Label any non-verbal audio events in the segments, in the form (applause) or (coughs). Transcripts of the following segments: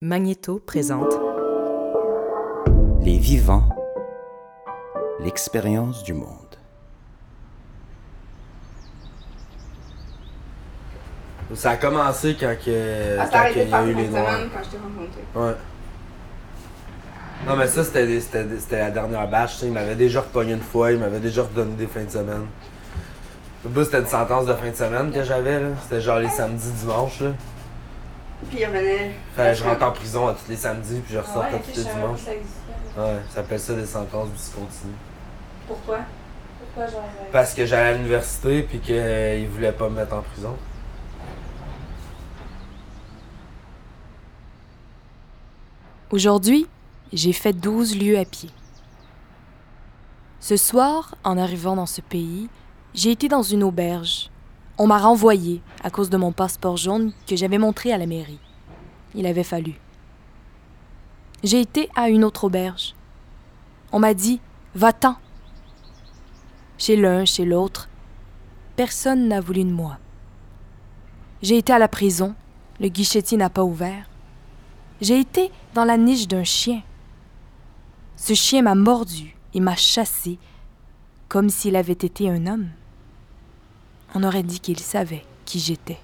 Magnéto présente Les vivants, l'expérience du monde. Ça a commencé quand, que, Ah, quand il y a eu les noirs. semaine quand je t'ai rencontré. Ouais. Non, mais ça, c'était la dernière sais, Il m'avait déjà repogné une fois, il m'avait déjà redonné des fins de semaine. Le bout, c'était une sentence de fin de semaine que j'avais. là. C'était genre les samedis, dimanches. Là. Puis il revenait. Fait je rentre en prison à tous les samedis, puis je ressors Ah ouais, tous les dimanches. Ouais, ça s'appelle ça des sentences discontinues. Pourquoi? Pourquoi genre. euh, Parce que j'allais à l'université, puis qu'ils voulaient pas me mettre en prison. Aujourd'hui, j'ai fait 12 lieues à pied. Ce soir, en arrivant dans ce pays, j'ai été dans une auberge. On m'a renvoyé à cause de mon passeport jaune que j'avais montré à la mairie. Il avait fallu. J'ai été à une autre auberge. On m'a dit Va-t'en. Chez l'un, chez l'autre, personne n'a voulu de moi. J'ai été à la prison, le guichetier n'a pas ouvert. J'ai été dans la niche d'un chien. Ce chien m'a mordu et m'a chassé comme s'il avait été un homme. On aurait dit qu'il savait qui j'étais.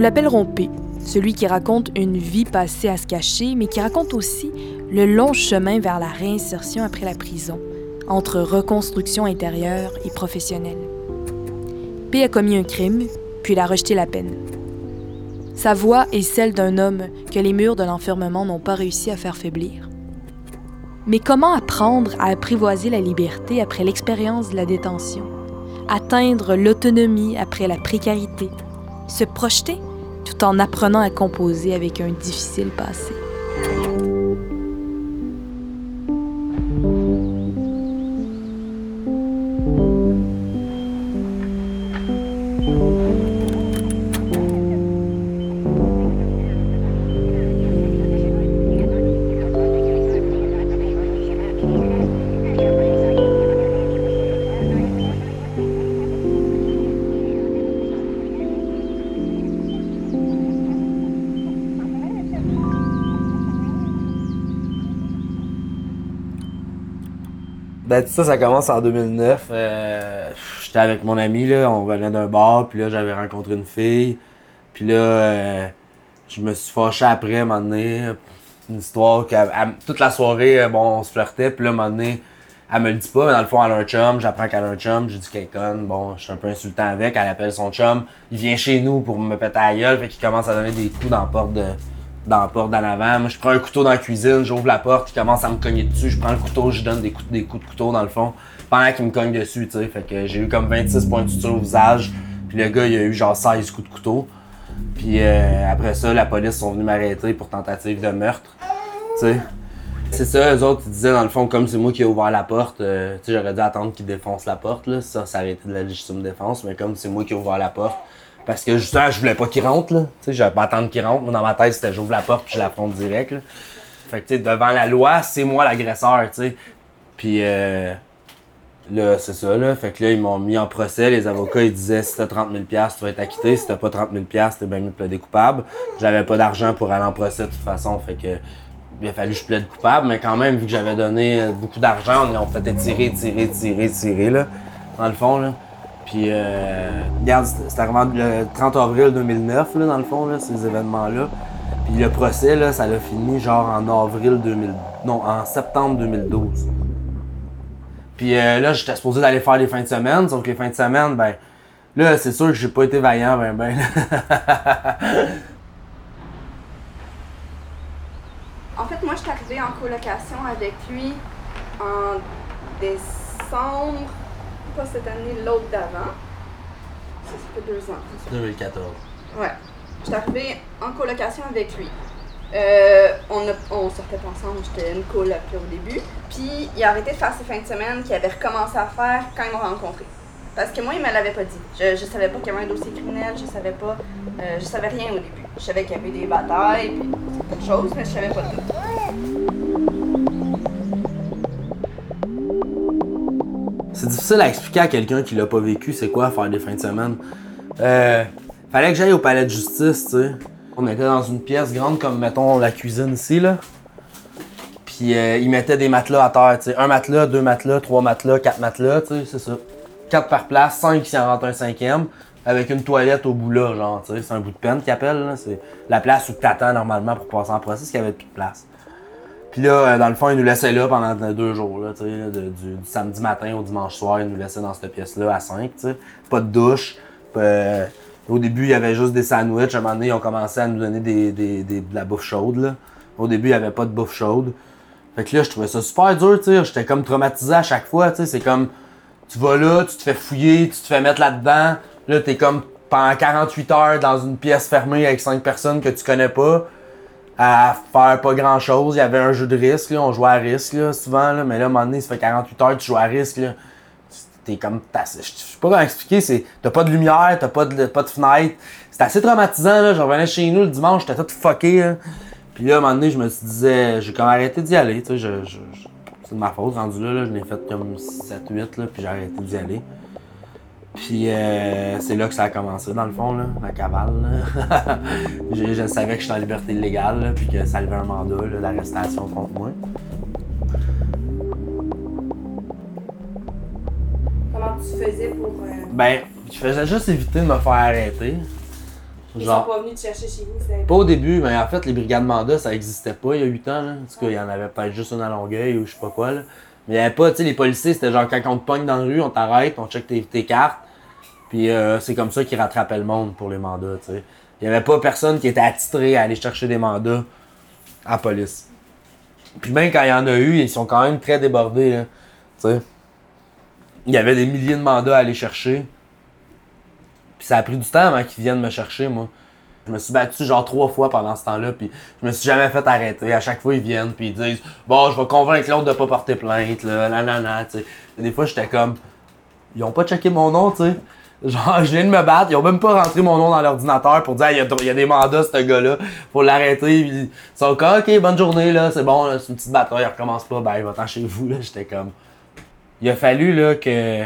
Nous l'appellerons P, celui qui raconte une vie passée à se cacher, mais qui raconte aussi le long chemin vers la réinsertion après la prison, entre reconstruction intérieure et professionnelle. P a commis un crime, puis il a rejeté la peine. Sa voix est celle d'un homme que les murs de l'enfermement n'ont pas réussi à faire faiblir. Mais comment apprendre à apprivoiser la liberté après l'expérience de la détention? Atteindre l'autonomie après la précarité? Se projeter tout en apprenant à composer avec un difficile passé. Ben, ça, ça commence en 2009. Euh, J'étais avec mon ami, là, on venait d'un bar, puis là, j'avais rencontré une fille. Puis là, euh, je me suis fâché après, à un moment donné. Une histoire que toute la soirée, euh, bon, on se flirtait, puis là, à un moment donné, elle me le dit pas, mais dans le fond, elle a un chum, j'apprends qu'elle a un chum, j'ai dit qu'elle conne, bon, je suis un peu insultant avec, elle appelle son chum, il vient chez nous pour me péter à la gueule, fait qu'il commence à donner des coups dans la porte de dans la porte d'en avant. Moi, je prends un couteau dans la cuisine, j'ouvre la porte, il commence à me cogner dessus, je prends le couteau, je donne des coups, des coups de couteau dans le fond, pendant qu'il me cogne dessus, tu sais. Fait que j'ai eu comme 26 points de suture au visage, puis le gars, il a eu genre 16 coups de couteau. Puis euh, après ça, la police sont venus m'arrêter pour tentative de meurtre, tu sais. C'est ça, eux autres, ils disaient dans le fond, comme c'est moi qui ai ouvert la porte, euh, tu sais, j'aurais dû attendre qu'ils défoncent la porte, là. Ça, ça aurait été de la légitime défense, mais comme c'est moi qui ai ouvert la porte, parce que justement, je voulais pas qu'il rentre, là. Tu sais, j'avais pas attendre qu'il rentre. Moi, dans ma tête, c'était j'ouvre la porte puis je l'affronte direct, là. Fait que, tu sais, devant la loi, c'est moi l'agresseur, tu sais. Puis, euh, là, c'est ça, là. Fait que là, ils m'ont mis en procès. Les avocats, ils disaient si t'as 30 000 tu vas être acquitté. Si t'as pas 30 000 t'es bien mieux de plaider coupable. J'avais pas d'argent pour aller en procès, de toute façon. Fait que, il a fallu que je plaide coupable. Mais quand même, vu que j'avais donné euh, beaucoup d'argent, on, on fait tirer, tirer, tirer, tirer, là. Dans le fond, là. Puis, euh, regarde, c'est arrivé le 30 avril 2009, là, dans le fond, là, ces événements-là. Puis le procès, là, ça l'a fini genre en avril 2000... Non, en septembre 2012. Puis euh, là, j'étais supposé d'aller faire les fins de semaine, sauf que les fins de semaine, ben... Là, c'est sûr que j'ai pas été vaillant, ben ben. (laughs) En fait, moi, je suis arrivée en colocation avec lui en décembre, pas cette année, l'autre d'avant. Ça, ça fait deux ans. c'est ça. 2014. Ouais. Je suis arrivée en colocation avec lui. Euh, on, a, on sortait pas ensemble, j'étais une coloc au début. Puis il a arrêté de faire ses fins de semaine qu'il avait recommencé à faire quand ils m'ont rencontré. Parce que moi, il me l'avait pas dit. Je, je savais pas qu'il y avait un dossier criminel, je savais pas. Euh, je savais rien au début. Je savais qu'il y avait des batailles, puis d'autres choses, mais je savais pas tout. Difficile à expliquer à quelqu'un qui l'a pas vécu, c'est quoi faire des fins de semaine. Euh, fallait que j'aille au palais de justice, tu sais. On était dans une pièce grande comme, mettons, la cuisine ici, là. Puis euh, ils mettaient des matelas à terre, tu sais. Un matelas, deux matelas, trois matelas, quatre matelas, tu sais, c'est ça. Quatre par place, cinq s'il en rentre un cinquième, avec une toilette au bout là, genre, tu sais. C'est un bout de peine qu'ils appellent, là. C'est la place où t'attends normalement pour passer en procès, parce qu'il y avait plus de place. Puis là, euh, dans le fond, ils nous laissaient là pendant deux jours, là, du, samedi matin au dimanche soir, ils nous laissaient dans cette pièce-là à 5, tu sais. Pas de douche. euh, au début, il y avait juste des sandwichs. À un moment donné, ils ont commencé à nous donner des, des- des- de la bouffe chaude, là. Au début, il y avait pas de bouffe chaude. Fait que là, je trouvais ça super dur. J'étais comme traumatisé à chaque fois. C'est comme, tu vas là, tu te fais fouiller, tu te fais mettre là-dedans. Là, t'es comme pendant 48 heures dans une pièce fermée avec 5 personnes que tu connais pas à faire pas grand chose. Il y avait un jeu de risque, on jouait à risque souvent, mais là, à un moment donné, ça fait 48 heures que tu joues à risque. T'es comme. Je sais pas comment expliquer. T'as pas de lumière, t'as pas de, pas de fenêtre. C'est assez traumatisant, là. Je revenais chez nous le dimanche, j'étais tout fucké. Puis là, à un moment donné, je me suis disais, j'ai comme arrêté d'y aller, c'est de ma faute, rendu là, là je l'ai fait comme 7-8, là, puis j'ai arrêté d'y aller. Puis euh, c'est là que ça a commencé, dans le fond, là, la cavale. là. (laughs) je, je savais que j'étais en liberté illégale, là, puis que ça avait un mandat d'arrestation contre moi. Comment tu faisais pour. euh, Ben, je faisais juste éviter de me faire arrêter. Ils Genre, sont pas venus te chercher chez vous, pas au début, mais en fait, les brigades mandat, ça existait pas il y a 8 ans. Là. En tout cas, il y en avait peut-être juste une à Longueuil ou je sais pas quoi. Là. Il y avait pas, tu sais, les policiers, c'était genre quand on te pogne dans la rue, on t'arrête, on check tes, tes cartes. Puis euh, c'est comme ça qu'ils rattrapaient le monde pour les mandats, tu. Il y avait pas personne qui était attitré à aller chercher des mandats à la police. Puis même quand il y en a eu, ils sont quand même très débordés. Il y avait des milliers de mandats à aller chercher. Puis ça a pris du temps avant qu'ils viennent me chercher, moi. Je me suis battu genre trois fois pendant ce temps-là, puis je me suis jamais fait arrêter. À chaque fois, ils viennent, puis ils disent Bon, je vais convaincre l'autre de pas porter plainte, là, nanana, tu sais. Des fois, j'étais comme Ils ont pas checké mon nom, tu sais. Genre, je viens de me battre, ils ont même pas rentré mon nom dans l'ordinateur pour dire, il y, a- y a des mandats, ce gars-là, faut l'arrêter. Ils sont comme, ok, bonne journée, là, c'est bon, c'est une petite bataille, il recommence pas, ben, il va-t'en chez vous, là. J'étais comme. Il a fallu, là, que.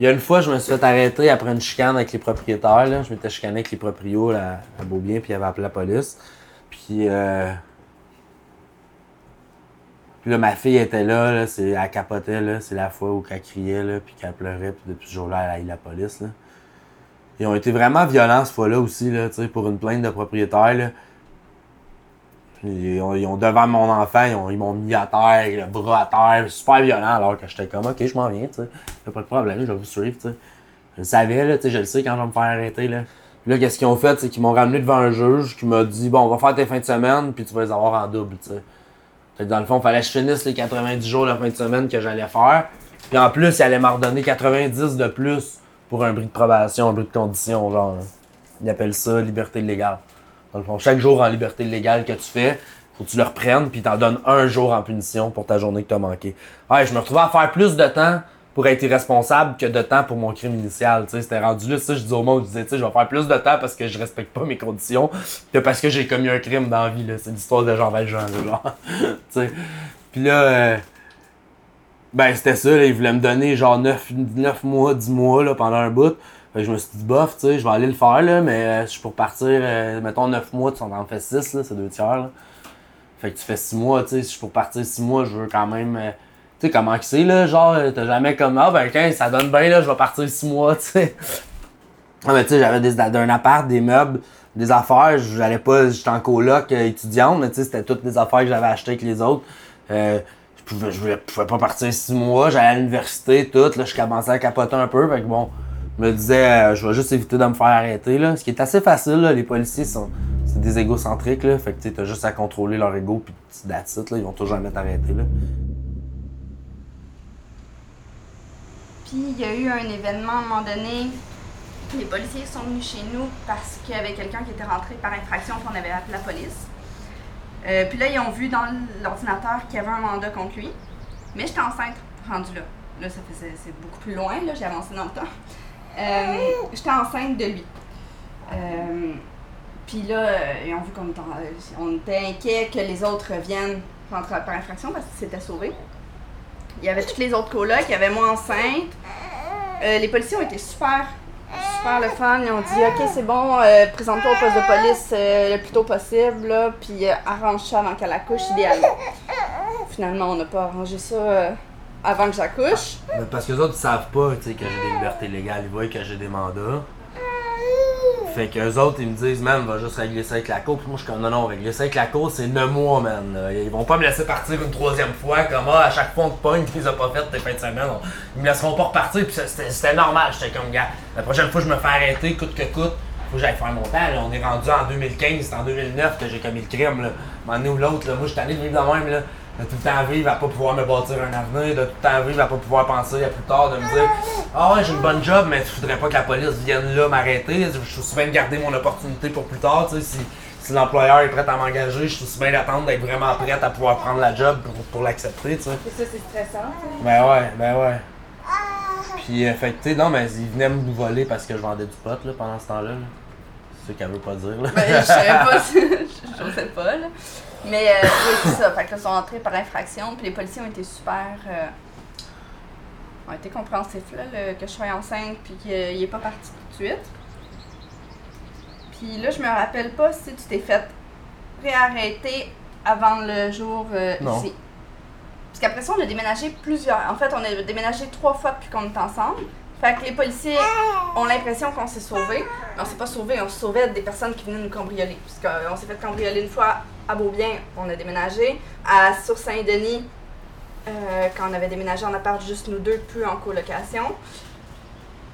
Il y a une fois, je me suis fait arrêter après une chicane avec les propriétaires. Je m'étais chicané avec les proprios là, à Beaubien, puis ils avaient appelé la police. Puis, euh... là, ma fille était là, là c'est, elle capotait. C'est la fois où elle criait, là, puis qu'elle pleurait. Puis depuis ce jour-là, elle a eu la police. Ils ont été vraiment violents cette fois-là aussi, pour une plainte de propriétaire. Ils ont, devant mon enfant, ils, ont- m'ont mis à terre, le bras à terre, super violent, alors que j'étais comme, ok, je m'en viens, tu sais. Y'a pas de problème, je vais vous suivre, tu sais. Je le savais, là, tu sais, je le sais quand je vais me faire arrêter, là. Là, qu'est-ce qu'ils ont fait, c'est qu'ils m'ont ramené devant un juge qui m'a dit, bon, on va faire tes fins de semaine, puis tu vas les avoir en double, tu sais. Fait que dans le fond, il fallait que je finisse les 90 jours de fin de semaine que j'allais faire. Puis en plus, il allait m'en redonner 90 de plus pour un bris de probation, un bris de condition, genre. Ils appellent ça liberté illégale. Dans le fond, chaque jour en liberté illégale que tu fais, faut que tu le reprennes, puis t'en donnes un jour en punition pour ta journée que t'as manqué. Ouais, je me retrouvais à faire plus de temps pour être irresponsable que de temps pour mon crime initial. C'était rendu là, ça, je disais au monde, je disais, tu sais, je vais faire plus de temps parce que je respecte pas mes conditions que parce que j'ai commis un crime dans la vie. C'est l'histoire de Jean Valjean, là, genre. (laughs) Puis là, euh, ben, c'était ça, là, ils voulaient me donner genre 9, 9 mois, 10 mois, là, pendant un bout. Fait que je me suis dit, bof, tu sais, je vais aller le faire, là, mais euh, je suis pour partir, euh, mettons 9 mois, tu en fais 6, là, c'est deux tiers, là. Fait que tu fais 6 mois, tu sais, si je suis pour partir 6 mois, je veux quand même. euh, tu sais, comment que c'est, là, genre, t'as jamais comme, ah, ben, quand ça donne bien, là, je vais partir 6 mois, (laughs) tu sais. Ah, mais tu sais, j'avais d'un appart, des meubles, des affaires, j'allais pas, j'étais en coloc euh, mais tu sais, c'était toutes des affaires que j'avais achetées avec les autres. Je pouvais, je pouvais pas partir 6 mois, j'allais à l'université, tout, là, je commençais à capoter un peu, fait que bon, me disais, euh, je vais juste éviter de me faire arrêter, là. Ce qui est assez facile, là, les policiers sont, c'est des égocentriques, là, fait que tu t'as juste à contrôler leur ego, puis that's it, là, ils vont toujours jamais t'arrêter, là. Puis il y a eu un événement à un moment donné. Les policiers sont venus chez nous parce qu'il y avait quelqu'un qui était rentré par infraction puis on avait appelé la police. Euh, puis là, ils ont vu dans l'ordinateur qu'il y avait un mandat contre lui. Mais j'étais enceinte, rendue là. Là, ça c'est beaucoup plus loin, là, j'ai avancé dans le temps. Euh, j'étais enceinte de lui. Euh, puis là, euh, ils ont vu qu'on on était inquiets que les autres reviennent par, infraction parce qu'ils s'étaient sauvés. Il y avait toutes les autres colocs, il y avait moi enceinte. Les policiers ont été super, super le fun. Ils ont dit Ok, c'est bon, présente-toi au poste de police le plus tôt possible, là, puis arrange ça avant qu'elle accouche, idéalement. Finalement, on n'a pas arrangé ça avant que j'accouche. Parce que les autres, ils savent pas, que j'ai des libertés légales. Ils voient que j'ai des mandats. Fait qu'eux autres, ils me disent, man, va juste régler ça avec la cour. Puis moi, je suis comme, non, non, régler ça avec la cour, c'est 9 mois, man. Ils vont pas me laisser partir une troisième fois, comme, ah, à chaque fois, on te pogne, tu les as pas faites tes fins de semaine. Ils me laisseront pas repartir, puis c'était normal. J'étais comme, gars, la prochaine fois, je me fais arrêter, coûte que coûte. Faut que j'aille faire mon temps. On est rendu en 2015, c'est en 2009 que j'ai commis le crime, là. Un ou l'autre, là. Moi, je suis allé vivre de même, là. De tout le temps vivre à pas pouvoir me bâtir un avenir, de tout le temps vivre à pas pouvoir penser à plus tard, de me dire Ah ouais, j'ai une bonne job, mais je voudrais pas que la police vienne là m'arrêter. Je suis bien de garder mon opportunité pour plus tard, tu sais. Si, si l'employeur est prêt à m'engager, je suis bien d'attendre d'être vraiment prête à pouvoir prendre la job pour, pour l'accepter, tu sais. Et ça, c'est stressant. sais. Ben ouais, ben ouais. Puis, euh, fait tu sais, non, mais ils venaient me voler parce que je vendais du pot, là, pendant ce temps-là. là. C'est ce qu'elle veut pas dire, là. Ben, je savais pas, (laughs) (laughs) je sais pas, là. Mais euh, oui, c'est ça. Fait que là, ils sont entrés par infraction, puis les policiers ont été super. euh, ont été compréhensifs, là, le- que je sois enceinte, puis qu'il est pas parti tout de suite. Puis là, je me rappelle pas si tu t'es fait réarrêter avant le jour euh, ici. Parce qu'après ça, on a déménagé plusieurs. En fait, on a déménagé trois fois depuis qu'on est ensemble. Fait que les policiers ont l'impression qu'on s'est sauvés. Mais on s'est pas sauvés, on se sauvait des personnes qui venaient nous cambrioler. Parce qu'on s'est fait cambrioler une fois à Beaubien, on a déménagé. À sur Saint-Denis, euh, quand on avait déménagé en appart juste nous deux, plus en colocation.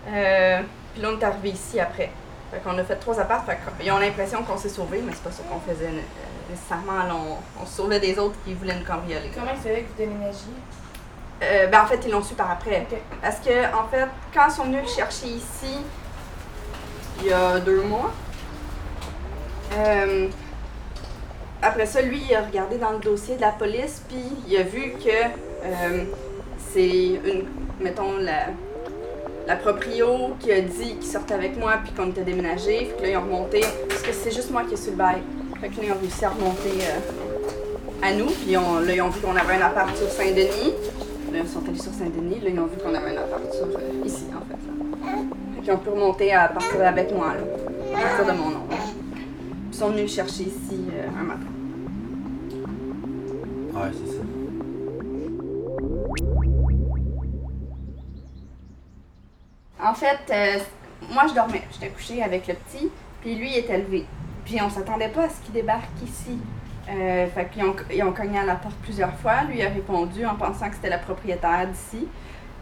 Euh, puis là, on est arrivé ici après. Fait qu'on a fait trois apparts. Fait qu'ils ont l'impression qu'on s'est sauvés, mais c'est pas ça qu'on faisait euh, nécessairement. Là, on, on se sauvait des autres qui voulaient nous cambrioler. Comment il fallait que vous déménagiez? Euh, ben en fait, ils l'ont su par après. Parce que, en fait, quand ils sont venus le chercher ici, il y a deux mois, euh, après ça, lui, il a regardé dans le dossier de la police, puis il a vu que euh, c'est une, mettons, la, la proprio qui a dit qu'il sortait avec moi, puis qu'on était déménagé. Fait que là, ils ont remonté, parce que c'est juste moi qui ai su le bail. Fait que là, ils ont réussi à remonter euh, à nous, puis là, ils ont vu qu'on avait un appart sur Saint-Denis. Là, ils sont allés sur Saint-Denis. Là, ils ont vu qu'on avait un appart sur, euh, ici, en fait. Fait qu'ils ont pu remonter à partir avec moi, là. À partir de mon nom. Sont venus me chercher ici euh, un matin. Ouais, c'est ça. En fait, euh, moi, je dormais. J'étais couchée avec le petit, puis lui, il était levé. Puis on s'attendait pas à ce qu'il débarque ici. Euh, fait qu'ils ont, ils ont cogné à la porte plusieurs fois. Lui a répondu en pensant que c'était la propriétaire d'ici.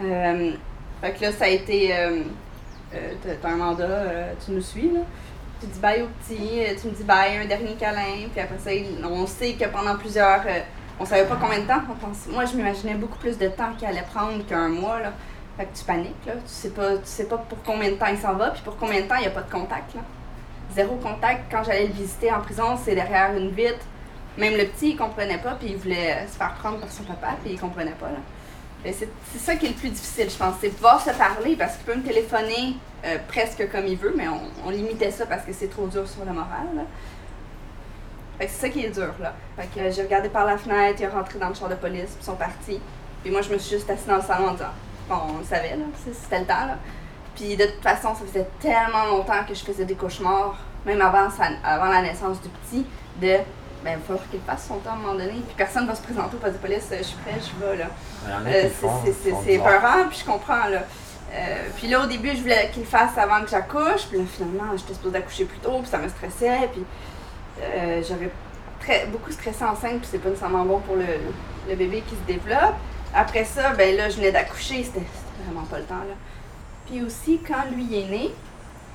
Euh, fait que là, ça a été. Euh, t'as- un mandat, tu nous suis, là. Tu dis bye au petit, euh, tu me dis bye, un dernier câlin. Puis après ça, on sait que pendant plusieurs. euh, on savait pas combien de temps. On pense, moi, je m'imaginais beaucoup plus de temps qu'il allait prendre qu'un mois, là. Fait que tu paniques, là. Tu sais pas, tu sais pas pour combien de temps il s'en va, puis pour combien de temps il n'y a pas de contact, là. Zéro contact. Quand j'allais le visiter en prison, c'est derrière une vitre. Même le petit, il comprenait pas, puis il voulait se faire prendre par son papa, puis il comprenait pas, là. C'est ça qui est le plus difficile, je pense. C'est pouvoir se parler, parce qu'il peut me téléphoner euh, presque comme il veut, mais on, limitait ça parce que c'est trop dur sur le moral, c'est ça qui est dur, là. Fait que euh, j'ai regardé par la fenêtre, il est rentré dans le char de police, puis ils sont partis. Puis moi, je me suis juste assise dans le salon en disant, bon, on le savait, là, c'était le temps, là. Puis de toute façon, ça faisait tellement longtemps que je faisais des cauchemars, même avant, avant la naissance du petit, de, ben, il va falloir qu'il fasse son temps à un moment donné. Puis personne va se présenter au poste de police, euh, je suis prête, je vais, là. Euh, c'est- peurant, puis je comprends, là. Euh, puis là, au début, je voulais qu'il le fasse avant que j'accouche, puis là, finalement, j'étais supposée accoucher plus tôt, puis ça me stressait, puis euh, j'avais très, beaucoup stressé enceinte, puis c'est pas nécessairement bon pour le, le bébé qui se développe. Après ça, ben là, je venais d'accoucher, c'était c'était vraiment pas le temps, là. Puis aussi, quand lui est né,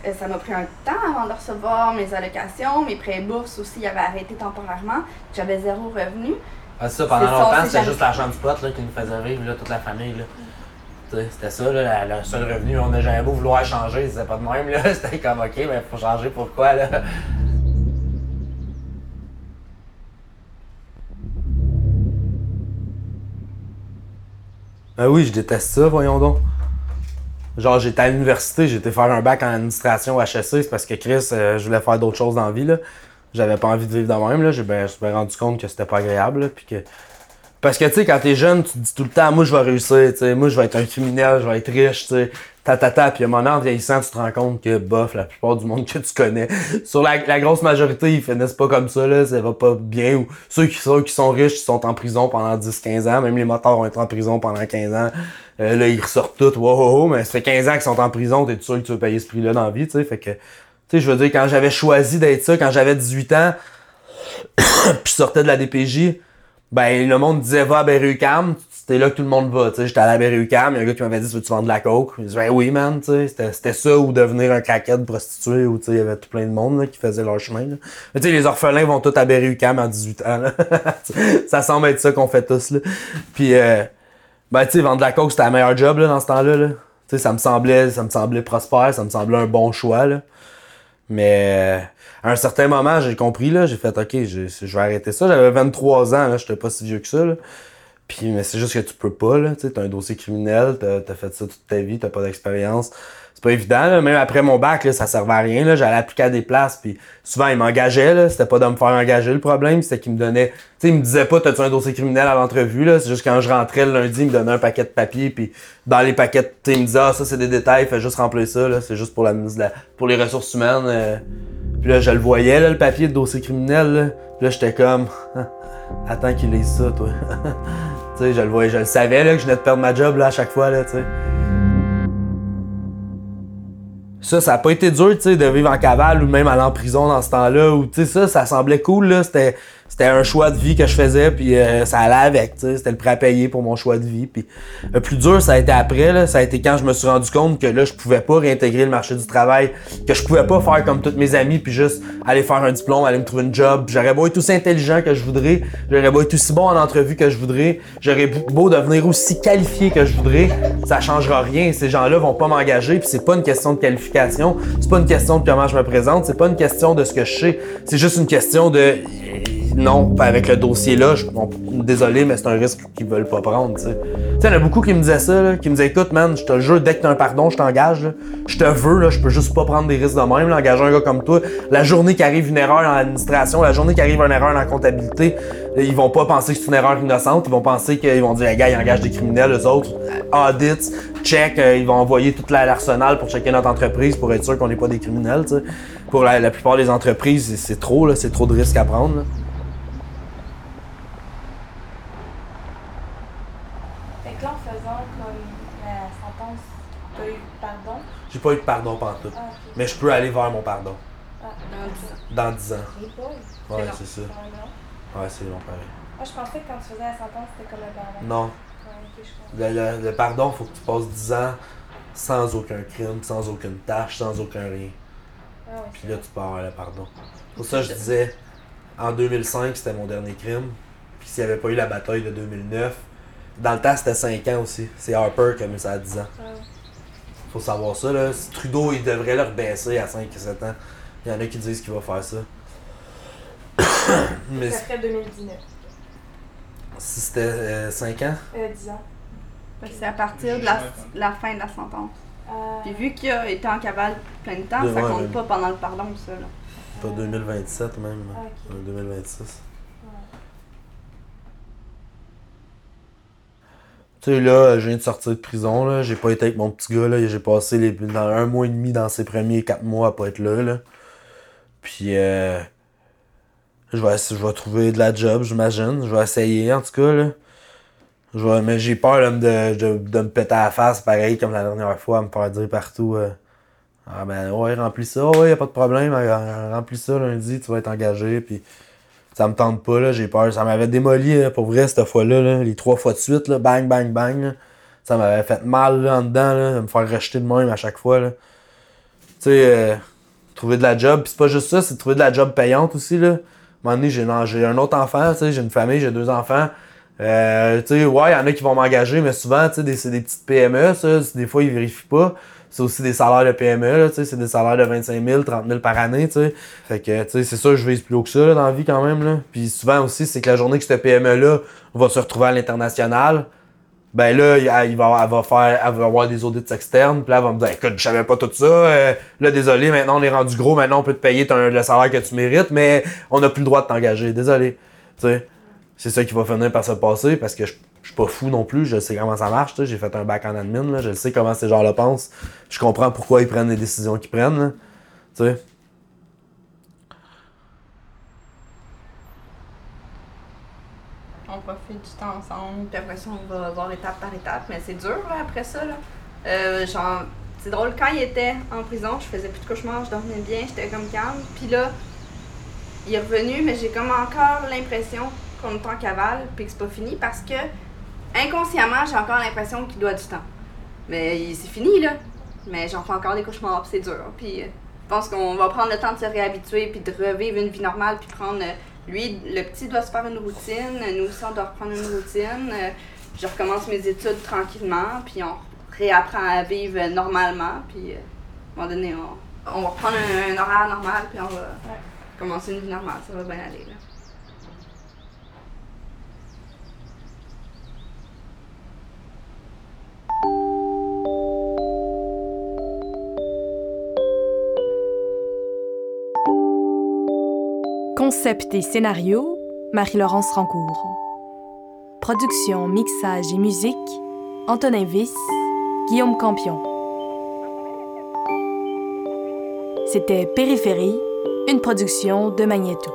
euh, ça m'a pris un temps avant de recevoir mes allocations, mes prêts bourses aussi, ils avaient arrêté temporairement. J'avais zéro revenu. Ah, ça, pendant longtemps, c'était juste l'argent du pote là, qui nous faisait vivre, toute la famille. C'était ça, le seul revenu. On n'a jamais beau vouloir changer, c'était pas de même. Là. (laughs) C'était comme, OK, mais ben, faut changer pourquoi, là? Ah oui, je déteste ça, voyons donc. Genre, j'étais à l'université, j'étais faire un bac en administration HSC, c'est parce que Chris, euh, je voulais faire d'autres choses dans la vie, là. J'avais pas envie de vivre de même, là. J'ai bien, rendu compte que c'était pas agréable, là, puis que... Parce que, tu sais, quand t'es jeune, tu te dis tout le temps, moi, je vais réussir, tu sais, moi, je vais être un criminel, je vais être riche, tu sais, ta, ta, ta. Puis à un moment, en vieillissant, tu te rends compte que, bof, la plupart du monde (laughs) que tu connais, sur la, la grosse majorité, ils finissent pas comme ça, là, ça va pas bien. Ou ceux qui sont, qui sont riches, ils sont en prison pendant 10-15 ans, même les motards vont être en prison pendant 15 ans. Euh, là, ils ressortent tout, wow, mais ça fait 15 ans qu'ils sont en prison, t'es sûr que tu veux payer ce prix-là dans la vie, tu sais, fait que, tu sais, je veux dire, quand j'avais choisi d'être ça, quand j'avais 18 ans, (coughs) puis je sortais de la DPJ, ben le monde disait va à Berry-UQAM, c'était là que tout le monde va, j'étais à la Berry-UQAM, il y a un gars qui m'avait dit veux-tu vendre de la coke? Ben oui man, tu sais, c'était ça ou devenir un craquette prostituée ou il y avait tout plein de monde là, qui faisait leur chemin. Là. Mais les orphelins vont tous à Berry-UQAM à 18 ans. Là. (laughs) ça semble être ça qu'on fait tous là. Puis euh, ben tu sais, vendre de la coke c'était le meilleur job là, dans ce temps-là. Là. Sais, ça me semblait ça me semblait prospère, ça me semblait un bon choix là. Mais euh, à un certain moment, j'ai compris, là, j'ai fait OK, je, je vais arrêter ça. J'avais 23 ans, là, j'étais pas si vieux que ça. Là. Puis, mais c'est juste que tu peux pas, là. Tu as un dossier criminel, t'as as fait ça toute ta vie, t'as pas d'expérience c'est pas évident. Là. Même après mon bac, là, ça servait à rien. J'allais appliquer à des places, puis souvent ils m'engageaient. C'était pas de me faire engager le problème, c'était qu'ils me donnaient. Tu sais, ils me disaient pas t'as-tu un dossier criminel à l'entrevue. là? C'est juste quand je rentrais le lundi, ils me donnaient un paquet de papier, puis dans les paquets, ils me disaient Ah, ça c'est des détails, fais juste remplir ça, là. c'est juste pour la, pour les ressources humaines. Euh. Puis là, je le voyais, là, le papier de dossier criminel. Là, puis là j'étais comme (laughs) Attends qu'il lise ça, toi. (laughs) tu sais, je le voyais, je le savais là, que je venais de perdre ma job là, à chaque fois, là, tu. Ça, ça a pas été dur, tu sais, de vivre en cavale ou même aller en prison dans ce temps-là. Ou, tu sais, ça, ça semblait cool, là. C'était, c'était un choix de vie que je faisais, puis euh, ça allait avec, tu sais. C'était le prêt à payer pour mon choix de vie. Puis le plus dur, ça a été après, là. Ça a été quand je me suis rendu compte que là, je pouvais pas réintégrer le marché du travail, que je pouvais pas faire comme tous mes amis, puis juste aller faire un diplôme, aller me trouver une job. J'aurais beau être aussi intelligent que je voudrais, j'aurais beau être aussi bon en entrevue que je voudrais, j'aurais beau devenir aussi qualifié que je voudrais, ça changera rien. Ces gens-là vont pas m'engager, puis c'est pas une question de qualification, c'est pas une question de comment je me présente, c'est pas une question de ce que je sais, c'est juste une question de non, avec le dossier-là, je, désolé, mais c'est un risque qu'ils veulent pas prendre, tu sais. Il y en a beaucoup qui me disaient ça, là, qui me disaient, écoute, man, je te jure, dès que t'as un pardon, je t'engage, je te veux, là, je peux juste pas prendre des risques de même, là, engager un gars comme toi. La journée qui arrive une erreur en administration, la journée qui arrive une erreur en comptabilité, ils vont pas penser que c'est une erreur innocente, ils vont penser qu'ils vont dire, les gars, ils engagent des criminels, eux autres, audits, check, euh, ils vont envoyer tout l'arsenal pour checker notre entreprise pour être sûr qu'on n'est pas des criminels. Pour la, la, plupart des entreprises, c'est trop, là, c'est trop de risques à prendre, là. J'ai pas eu de pardon pendant tout. Ah, Mais je peux aller vers mon pardon. Ah, dans 10 ans. Ouais, c'est ça. Ouais, c'est long pareil. Moi, je pensais que quand tu faisais la sentence, c'était comme le pardon. Non. le, le, pardon, faut que tu passes 10 ans sans aucun crime, sans aucune tâche, sans aucun rien. Ah, Puis là, tu peux avoir le pardon. Pour ça, je disais, en 2005, c'était mon dernier crime. Puis s'il n'y avait pas eu la bataille de 2009, dans le temps, c'était 5 ans aussi. C'est Harper qui a mis ça à 10 ans. Faut savoir ça, là. Trudeau, il devrait le baisser à 5 7 ans. Il y en a qui disent qu'il va faire ça. (coughs) Mais ça serait 2019. Si c'était 5 euh, ans? Euh, 10 ans. C'est à partir de la, la, fin de la sentence. Euh... Puis vu qu'il a été en cavale plein de temps, ça compte pas pendant le pardon, ça. Là. Pas 2027 même. Ah, okay. 2026. Tu sais, là, je viens de sortir de prison, là. J'ai pas été avec mon petit gars, là. J'ai passé les, dans un mois et demi dans ses premiers quatre mois à pas être là, là. Puis, euh, je vais, je vais trouver de la job, j'imagine. Je vais essayer, en tout cas, là. Je mais j'ai peur là, de, de, de, me péter à la face, pareil comme la dernière fois, à me faire dire partout. Euh, ah ben ouais, remplis ça, ouais, y a pas de problème, remplis ça lundi, tu vas être engagé, puis ça me tente pas, là, j'ai peur. Ça m'avait démoli, pour vrai, cette fois-là, les trois fois de suite, là, bang, bang, bang. Ça m'avait fait mal là, en dedans, là, de me faire rejeter de même à chaque fois. Là. Tu sais, euh, trouver de la job. Puis c'est pas juste ça, c'est trouver de la job payante aussi. Là. À un moment donné, j'ai, j'ai un autre enfant, tu sais, j'ai une famille, j'ai deux enfants. Euh, tu sais, ouais, il y en a qui vont m'engager, mais souvent, tu sais, c'est des petites PME, ça. Des fois, ils vérifient pas c'est aussi des salaires de PME, c'est des salaires de 25 000, 30 000 par année. T'sais. Fait que c'est sûr je vise plus haut que ça dans la vie quand même. Là. Puis souvent aussi, c'est que la journée que cette PME-là va se retrouver à l'international, Ben là, elle, va, va faire, elle va avoir des audits externes, puis là, elle va me dire, écoute, je savais pas tout ça, euh, là, désolé, maintenant on est rendu gros, maintenant on peut te payer le salaire que tu mérites, mais on n'a plus le droit de t'engager, désolé. C'est ça qui va finir par se passer, parce que je, je suis pas fou non plus, je sais comment ça marche, j'ai fait un bac en admin, là, je sais comment ces gens-là pensent, je comprends pourquoi ils prennent les décisions qu'ils prennent, tu. On profite du temps ensemble, puis après ça, on va voir étape par étape, mais c'est dur, après ça. Euh, c'est drôle, quand il était en prison, je faisais plus de cauchemars, je dormais bien, j'étais comme calme, puis là, il est revenu, mais j'ai comme encore l'impression qu'on est en cavale, puis que c'est pas fini, parce que, inconsciemment, j'ai encore l'impression qu'il doit du temps. Mais c'est fini, là. Mais j'en fais encore des cauchemars, puis c'est dur, puis... euh, je pense qu'on va prendre le temps de se réhabituer, puis de revivre une vie normale, puis prendre... euh, lui, le petit doit se faire une routine, nous aussi, on doit reprendre une routine. euh, je recommence mes études tranquillement, puis on réapprend à vivre normalement, puis à un moment donné, on, on va reprendre un, un horaire normal, puis on va commencer une vie normale, ça va bien aller, là. Concept et scénario, Marie-Laurence Rancourt. Production, mixage et musique, Antonin Viss, Guillaume Campion. C'était Périphérie, une production de Magneto.